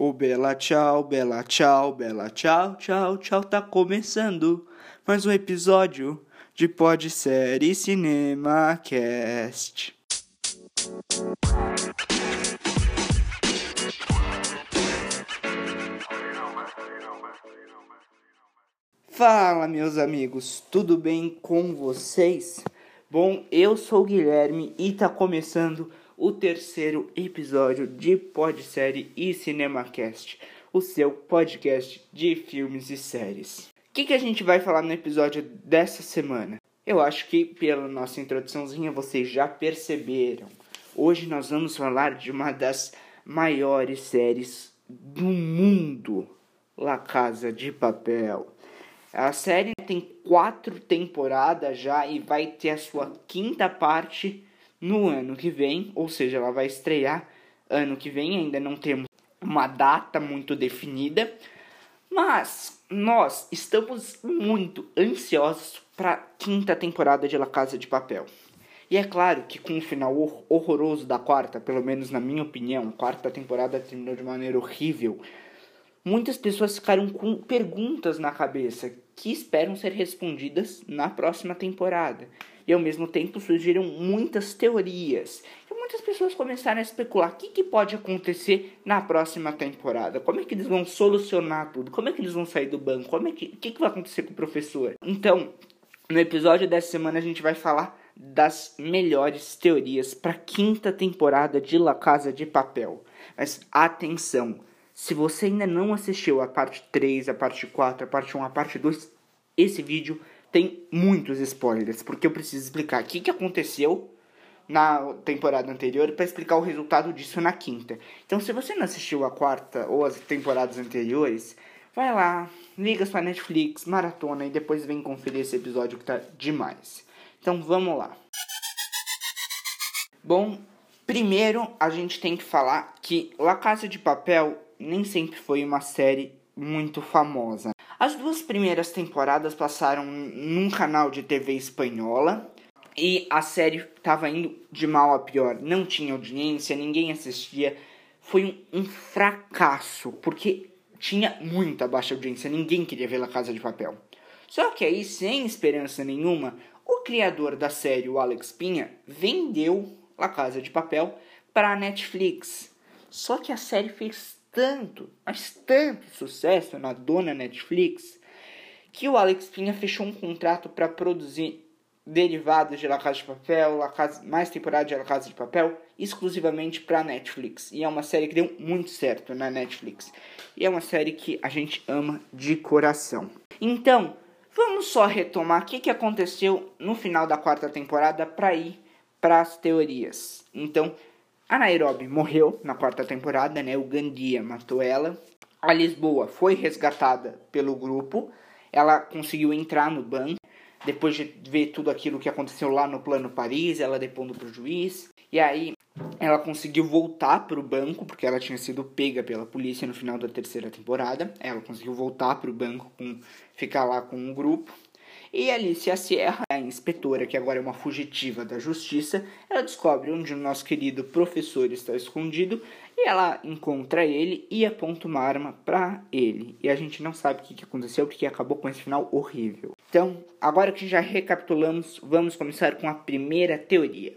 O Bela Tchau, Bela Tchau, Bela Tchau, Tchau, Tchau tá começando mais um episódio de Pod Série Cinema Cast. Fala, meus amigos, tudo bem com vocês? Bom, eu sou o Guilherme e tá começando o terceiro episódio de Podsérie e CinemaCast, o seu podcast de filmes e séries. O que, que a gente vai falar no episódio dessa semana? Eu acho que pela nossa introduçãozinha vocês já perceberam. Hoje nós vamos falar de uma das maiores séries do mundo, La Casa de Papel. A série tem quatro temporadas já e vai ter a sua quinta parte no ano que vem, ou seja, ela vai estrear ano que vem, ainda não temos uma data muito definida, mas nós estamos muito ansiosos para a quinta temporada de La Casa de Papel. E é claro que com o final horroroso da quarta, pelo menos na minha opinião, a quarta temporada terminou de maneira horrível. Muitas pessoas ficaram com perguntas na cabeça que esperam ser respondidas na próxima temporada e ao mesmo tempo surgiram muitas teorias. E muitas pessoas começaram a especular o que, que pode acontecer na próxima temporada. Como é que eles vão solucionar tudo? Como é que eles vão sair do banco? Como é que, o que, que vai acontecer com o professor? Então, no episódio dessa semana a gente vai falar das melhores teorias para a quinta temporada de La Casa de Papel. Mas atenção, se você ainda não assistiu a parte 3, a parte 4, a parte 1, a parte 2, esse vídeo tem muitos spoilers, porque eu preciso explicar o que, aconteceu na temporada anterior para explicar o resultado disso na quinta. Então, se você não assistiu a quarta ou as temporadas anteriores, vai lá, liga sua Netflix, maratona e depois vem conferir esse episódio que tá demais. Então, vamos lá. Bom, primeiro a gente tem que falar que La Casa de Papel nem sempre foi uma série muito famosa. As duas primeiras temporadas passaram num canal de TV espanhola e a série estava indo de mal a pior. Não tinha audiência, ninguém assistia. Foi um, um, fracasso, porque tinha muita baixa audiência, ninguém queria ver La Casa de Papel. Só que aí, sem esperança nenhuma, o criador da série, o Alex Pinha, vendeu La Casa de Papel para a Netflix. Só que a série fez tanto, mas tanto sucesso na dona Netflix que o Alex Pinha fechou um contrato para produzir derivados de La Casa de Papel, Casa, mais temporada de La Casa de Papel, exclusivamente para Netflix. E é uma série que deu muito certo na Netflix. E é uma série que a gente ama de coração. Então, vamos só retomar o que, que aconteceu no final da quarta temporada para ir para as teorias. Então, a Nairobi morreu na quarta temporada, né? O Gandia matou ela. A Lisboa foi resgatada pelo grupo. Ela conseguiu entrar no banco. Depois de ver tudo aquilo que aconteceu lá no Plano Paris, ela depondo pro juiz. E aí ela conseguiu voltar pro banco, porque ela tinha sido pega pela polícia no final da terceira temporada. Ela conseguiu voltar pro banco, com, ficar lá com um grupo. E Alicia Sierra, a inspetora, que agora é uma fugitiva da justiça, ela descobre onde o nosso querido professor está escondido e ela encontra ele e aponta uma arma para ele. E a gente não sabe o que aconteceu porque acabou com esse final horrível. Então, agora que já recapitulamos, vamos começar com a primeira teoria.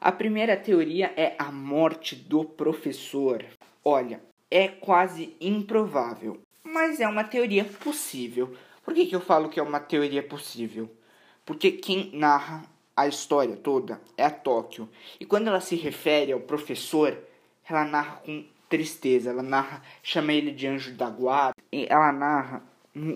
A primeira teoria é a morte do professor. Olha, é quase improvável, mas é uma teoria possível. Por que, que eu falo que é uma teoria possível? Porque quem narra a história toda é a Tóquio. E quando ela se refere ao professor, ela narra com tristeza. Ela narra, chama ele de anjo da guarda. Ela narra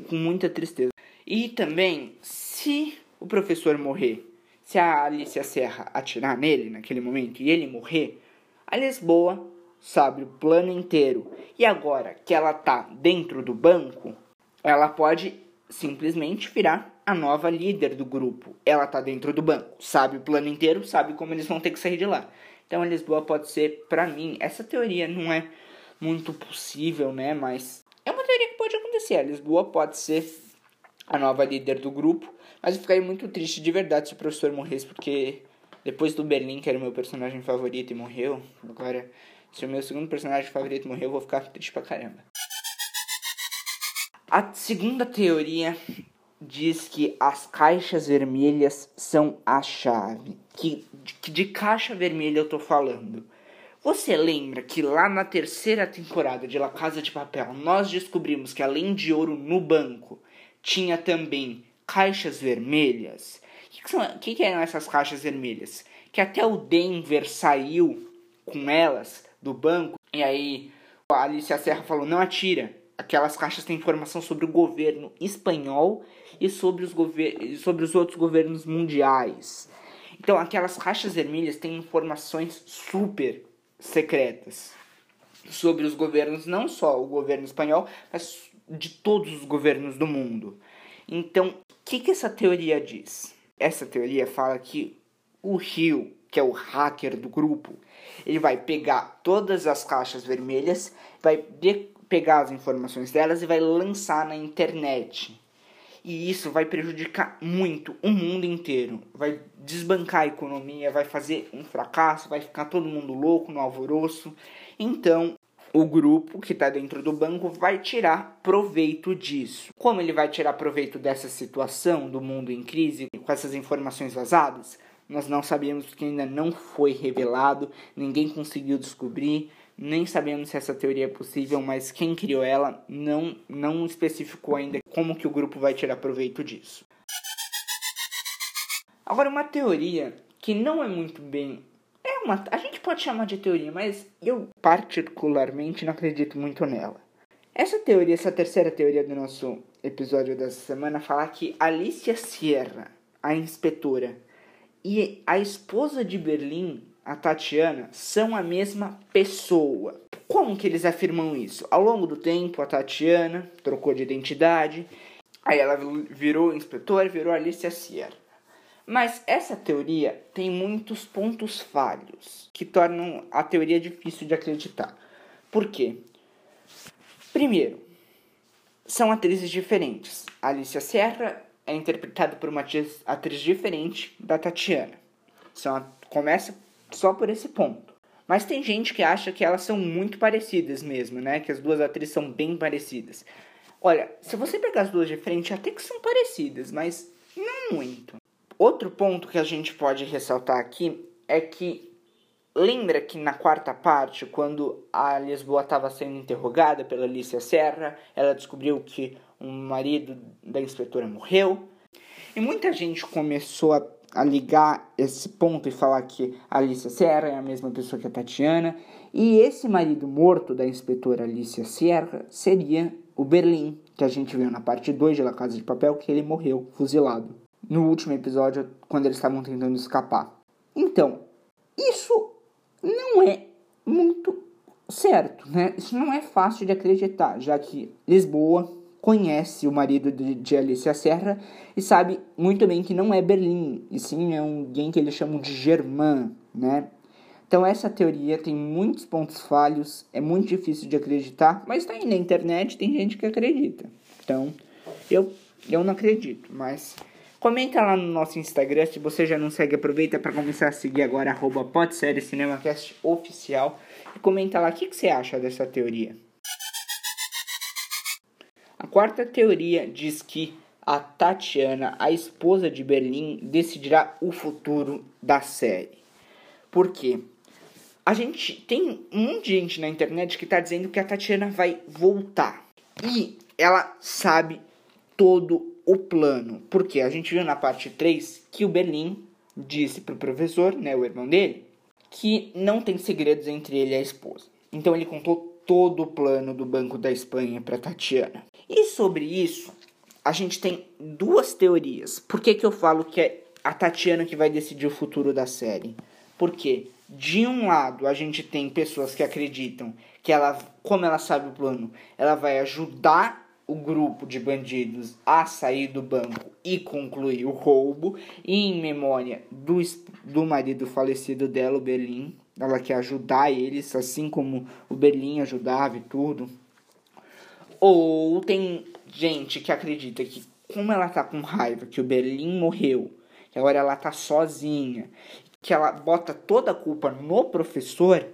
com muita tristeza. E também, se o professor morrer, se a Alicia Serra atirar nele naquele momento e ele morrer, a Lisboa sabe o plano inteiro. E agora que ela tá dentro do banco, ela pode simplesmente virar a nova líder do grupo. Ela tá dentro do banco, sabe o plano inteiro, sabe como eles vão ter que sair de lá. Então a Lisboa pode ser, para mim, essa teoria não é muito possível, né? Mas é uma teoria que pode acontecer. A Lisboa pode ser a nova líder do grupo, mas eu ficaria muito triste de verdade se o professor morresse, porque depois do Berlim, que era o meu personagem favorito e morreu, agora Se o meu segundo personagem favorito morrer, eu vou ficar triste pra caramba. A segunda teoria diz que as caixas vermelhas são a chave. Que, que de caixa vermelha eu tô falando? Você lembra que lá na terceira temporada de La Casa de Papel nós descobrimos que além de ouro no banco tinha também caixas vermelhas? O que, que, são, que, que eram essas caixas vermelhas? Que até o Denver saiu com elas do banco e aí a Alicia Serra falou: não atira. Aquelas caixas têm informação sobre o governo espanhol e sobre os, gover sobre os outros governos mundiais. Então, aquelas caixas vermelhas têm informações super secretas sobre os governos, não só o governo espanhol, mas de todos os governos do mundo. Então, o que, que essa teoria diz? Essa teoria fala que o Rio, que é o hacker do grupo, ele vai pegar todas as caixas vermelhas, vai pegar as informações delas e vai lançar na internet. E isso vai prejudicar muito o mundo inteiro. Vai desbancar a economia, vai fazer um fracasso, vai ficar todo mundo louco no alvoroço. Então, o grupo que está dentro do banco vai tirar proveito disso. Como ele vai tirar proveito dessa situação do mundo em crise com essas informações vazadas? Nós não sabemos porque ainda não foi revelado, ninguém conseguiu descobrir. Nem sabemos se essa teoria é possível, mas quem criou ela não, não especificou ainda como que o grupo vai tirar proveito disso. Agora, uma teoria que não é muito bem. É uma, a gente pode chamar de teoria, mas eu particularmente não acredito muito nela. Essa teoria, essa terceira teoria do nosso episódio dessa semana, fala que Alicia Sierra, a inspetora, e a esposa de Berlim a Tatiana são a mesma pessoa. Como que eles afirmam isso? Ao longo do tempo, a Tatiana trocou de identidade, aí ela virou inspetora, virou Alicia Sierra. Mas essa teoria tem muitos pontos falhos que tornam a teoria difícil de acreditar. Por quê? Primeiro, são atrizes diferentes. A Alicia Serra é interpretada por uma atriz, diferente da Tatiana. São, começa só por esse ponto. Mas tem gente que acha que elas são muito parecidas mesmo, né? Que as duas atrizes são bem parecidas. Olha, se você pegar as duas de frente, até que são parecidas, mas não muito. Outro ponto que a gente pode ressaltar aqui é que lembra que na quarta parte, quando a Lisboa estava sendo interrogada pela Alicia Serra, ela descobriu que o marido da inspetora morreu. E muita gente começou a a ligar esse ponto e falar que Alicia Serra é a mesma pessoa que a Tatiana. E esse marido morto da inspetora Alicia Serra seria o Berlim, que a gente viu na parte 2 de La Casa de Papel, que ele morreu fuzilado no último episódio, quando eles estavam tentando escapar. Então, isso não é muito certo, né? Isso não é fácil de acreditar, já que Lisboa conhece o marido de, Alicia Serra e sabe muito bem que não é Berlim, e sim é alguém que eles chamam de Germain, né? Então essa teoria tem muitos pontos falhos, é muito difícil de acreditar, mas tá aí na internet, tem gente que acredita. Então, eu, eu não acredito, mas comenta lá no nosso Instagram, se você já não segue, aproveita para começar a seguir agora, arroba CinemaCast oficial, e comenta lá o que, que você acha dessa teoria. Quarta teoria diz que a Tatiana, a esposa de Berlim, decidirá o futuro da série. Por quê? A gente tem um monte de gente na internet que está dizendo que a Tatiana vai voltar. E ela sabe todo o plano. Porque a gente viu na parte 3 que o Berlim disse pro professor, né, o irmão dele, que não tem segredos entre ele e a esposa. Então ele contou todo o plano do Banco da Espanha para Tatiana. Sobre isso, a gente tem duas teorias. Por que, que eu falo que é a Tatiana que vai decidir o futuro da série? Porque, de um lado, a gente tem pessoas que acreditam que ela, como ela sabe o plano, ela vai ajudar o grupo de bandidos a sair do banco e concluir o roubo, em memória do, do marido falecido dela, o Berlim, ela quer ajudar eles, assim como o Berlim ajudava e tudo. Ou tem gente que acredita que, como ela tá com raiva, que o Berlim morreu, que agora ela tá sozinha, que ela bota toda a culpa no professor,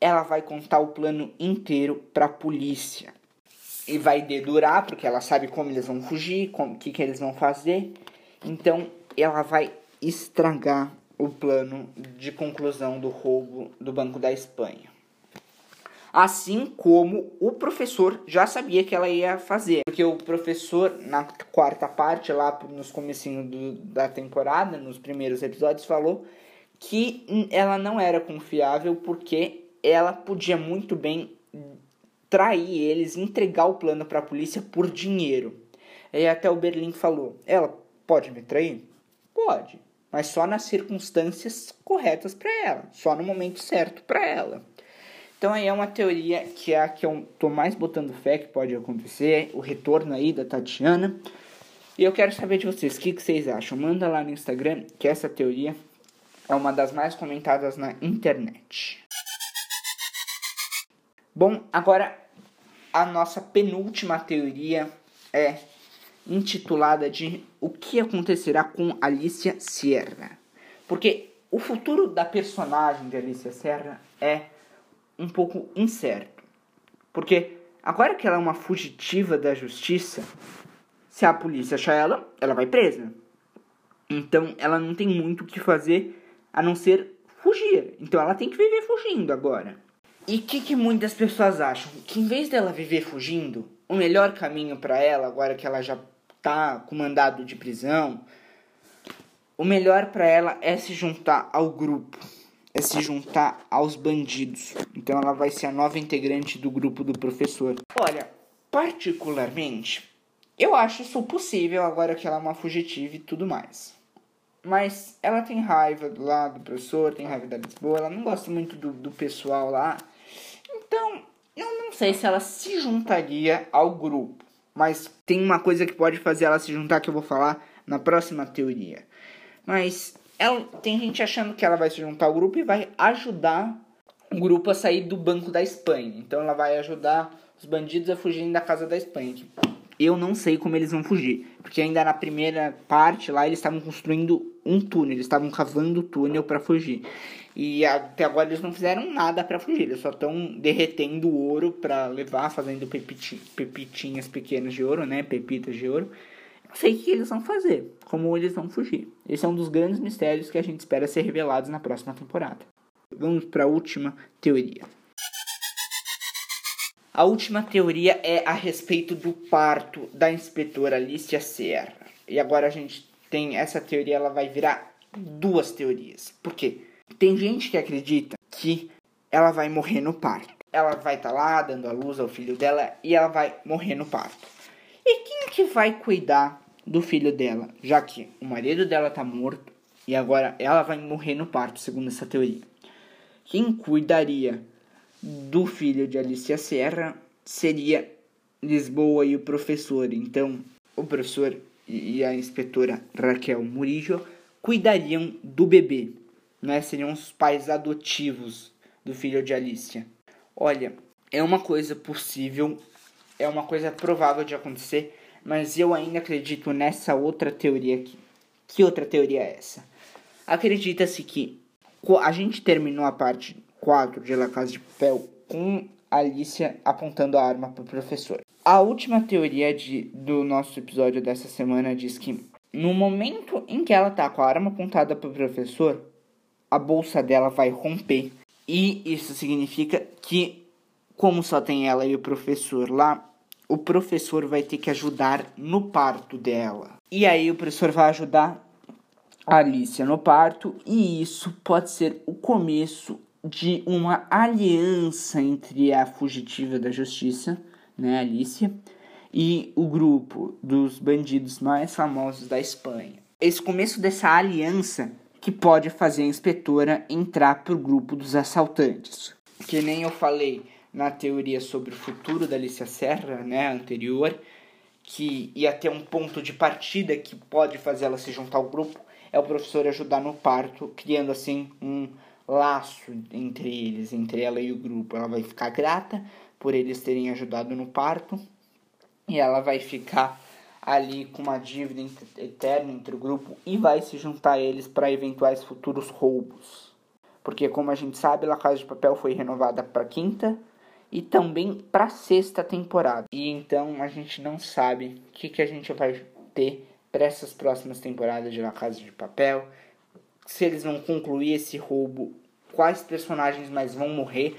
ela vai contar o plano inteiro para a polícia. E vai dedurar, porque ela sabe como eles vão fugir, o que, que eles vão fazer. Então, ela vai estragar o plano de conclusão do roubo do Banco da Espanha. Assim como o professor já sabia que ela ia fazer. Porque o professor, na quarta parte, lá nos comecinhos do, da temporada, nos primeiros episódios, falou que ela não era confiável porque ela podia muito bem trair eles, entregar o plano para a polícia por dinheiro. E até o Berlim falou: ela pode me trair? Pode, mas só nas circunstâncias corretas para ela, só no momento certo para ela. Então aí é uma teoria que é a que eu tô mais botando fé que pode acontecer, o retorno aí da Tatiana. E eu quero saber de vocês, o que, que vocês acham? Manda lá no Instagram que essa teoria é uma das mais comentadas na internet. Bom, agora a nossa penúltima teoria é intitulada de O que acontecerá com Alicia Sierra? Porque o futuro da personagem de Alicia Sierra é um pouco incerto. Porque agora que ela é uma fugitiva da justiça, se a polícia achar ela, ela vai presa. Então ela não tem muito o que fazer a não ser fugir. Então ela tem que viver fugindo agora. E o que, que muitas pessoas acham? Que em vez dela viver fugindo, o melhor caminho para ela, agora que ela já tá com mandado de prisão, o melhor para ela é se juntar ao grupo é se juntar aos bandidos. Então ela vai ser a nova integrante do grupo do professor. Olha, particularmente, eu acho isso possível agora que ela é uma fugitiva e tudo mais. Mas ela tem raiva do lado do professor, tem raiva da Lisboa, ela não gosta muito do, do pessoal lá. Então, eu não sei se ela se juntaria ao grupo. Mas tem uma coisa que pode fazer ela se juntar que eu vou falar na próxima teoria. Mas ela, tem gente achando que ela vai se juntar ao grupo e vai ajudar o grupo a sair do Banco da Espanha. Então ela vai ajudar os bandidos a fugirem da casa da Espanha. Eu não sei como eles vão fugir, porque ainda na primeira parte lá eles estavam construindo um túnel, eles estavam cavando o túnel para fugir. E até agora eles não fizeram nada para fugir, eles só estão derretendo ouro para levar, fazendo pepitinhas pequenas de ouro, né, pepitas de ouro sei o que eles vão fazer, como eles vão fugir. Esse é um dos grandes mistérios que a gente espera ser revelados na próxima temporada. Vamos para a última teoria. A última teoria é a respeito do parto da inspetora Alicia Serra. E agora a gente tem essa teoria, ela vai virar duas teorias. Por quê? Tem gente que acredita que ela vai morrer no parto. Ela vai estar tá lá dando a luz ao filho dela e ela vai morrer no parto. E quem que vai cuidar do filho dela, já que o marido dela tá morto e agora ela vai morrer no parto, segundo essa teoria. Quem cuidaria do filho de Alicia Serra seria Lisboa e o professor. Então, o professor e a inspetora Raquel Murillo cuidariam do bebê, né? Seriam os pais adotivos do filho de Alicia. Olha, é uma coisa possível, é uma coisa provável de acontecer mas eu ainda acredito nessa outra teoria aqui. Que outra teoria é essa? Acredita-se que a gente terminou a parte 4 de La Casa de Papel com Alicia apontando a arma para o professor. A última teoria de, do nosso episódio dessa semana diz que no momento em que ela tá com a arma apontada para o professor, a bolsa dela vai romper. E isso significa que, como só tem ela e o professor lá, o professor vai ter que ajudar no parto dela. E aí o professor vai ajudar a Alicia no parto e isso pode ser o começo de uma aliança entre a fugitiva da justiça, né, Alicia, e o grupo dos bandidos mais famosos da Espanha. Esse começo dessa aliança que pode fazer a inspetora entrar pro grupo dos assaltantes. Que nem eu falei, na teoria sobre o futuro da Alicia Serra, né, anterior, que ia ter um ponto de partida que pode fazer ela se juntar ao grupo, é o professor ajudar no parto, criando assim um laço entre eles, entre ela e o grupo. Ela vai ficar grata por eles terem ajudado no parto e ela vai ficar ali com uma dívida eterna entre o grupo e vai se juntar a eles para eventuais futuros roubos. Porque, como a gente sabe, La Casa de Papel foi renovada para quinta e também para sexta temporada. E então a gente não sabe o que, que a gente vai ter para essas próximas temporadas de La Casa de Papel. Se eles vão concluir esse roubo, quais personagens mais vão morrer.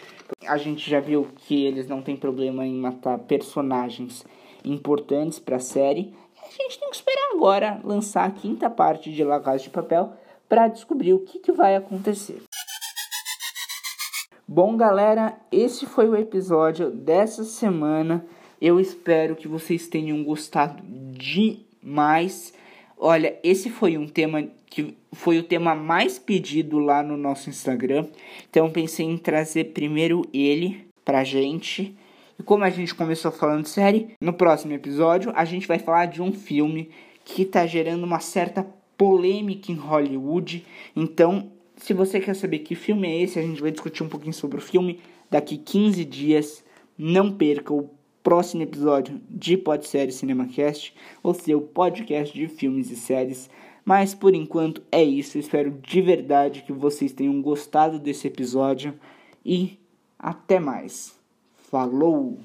A gente já viu que eles não têm problema em matar personagens importantes para a série. A gente tem que esperar agora lançar a quinta parte de La Casa de Papel para descobrir o que, que vai acontecer. Bom, galera, esse foi o episódio dessa semana. Eu espero que vocês tenham gostado demais. Olha, esse foi um tema que foi o tema mais pedido lá no nosso Instagram. Então pensei em trazer primeiro ele pra gente. E como a gente começou falando de série, no próximo episódio a gente vai falar de um filme que tá gerando uma certa polêmica em Hollywood. Então se você quer saber que filme é esse, a gente vai discutir um pouquinho sobre o filme daqui 15 dias. Não perca o próximo episódio de Pod Série CinemaCast, o seu podcast de filmes e séries. Mas por enquanto é isso. espero de verdade que vocês tenham gostado desse episódio e até mais. Falou!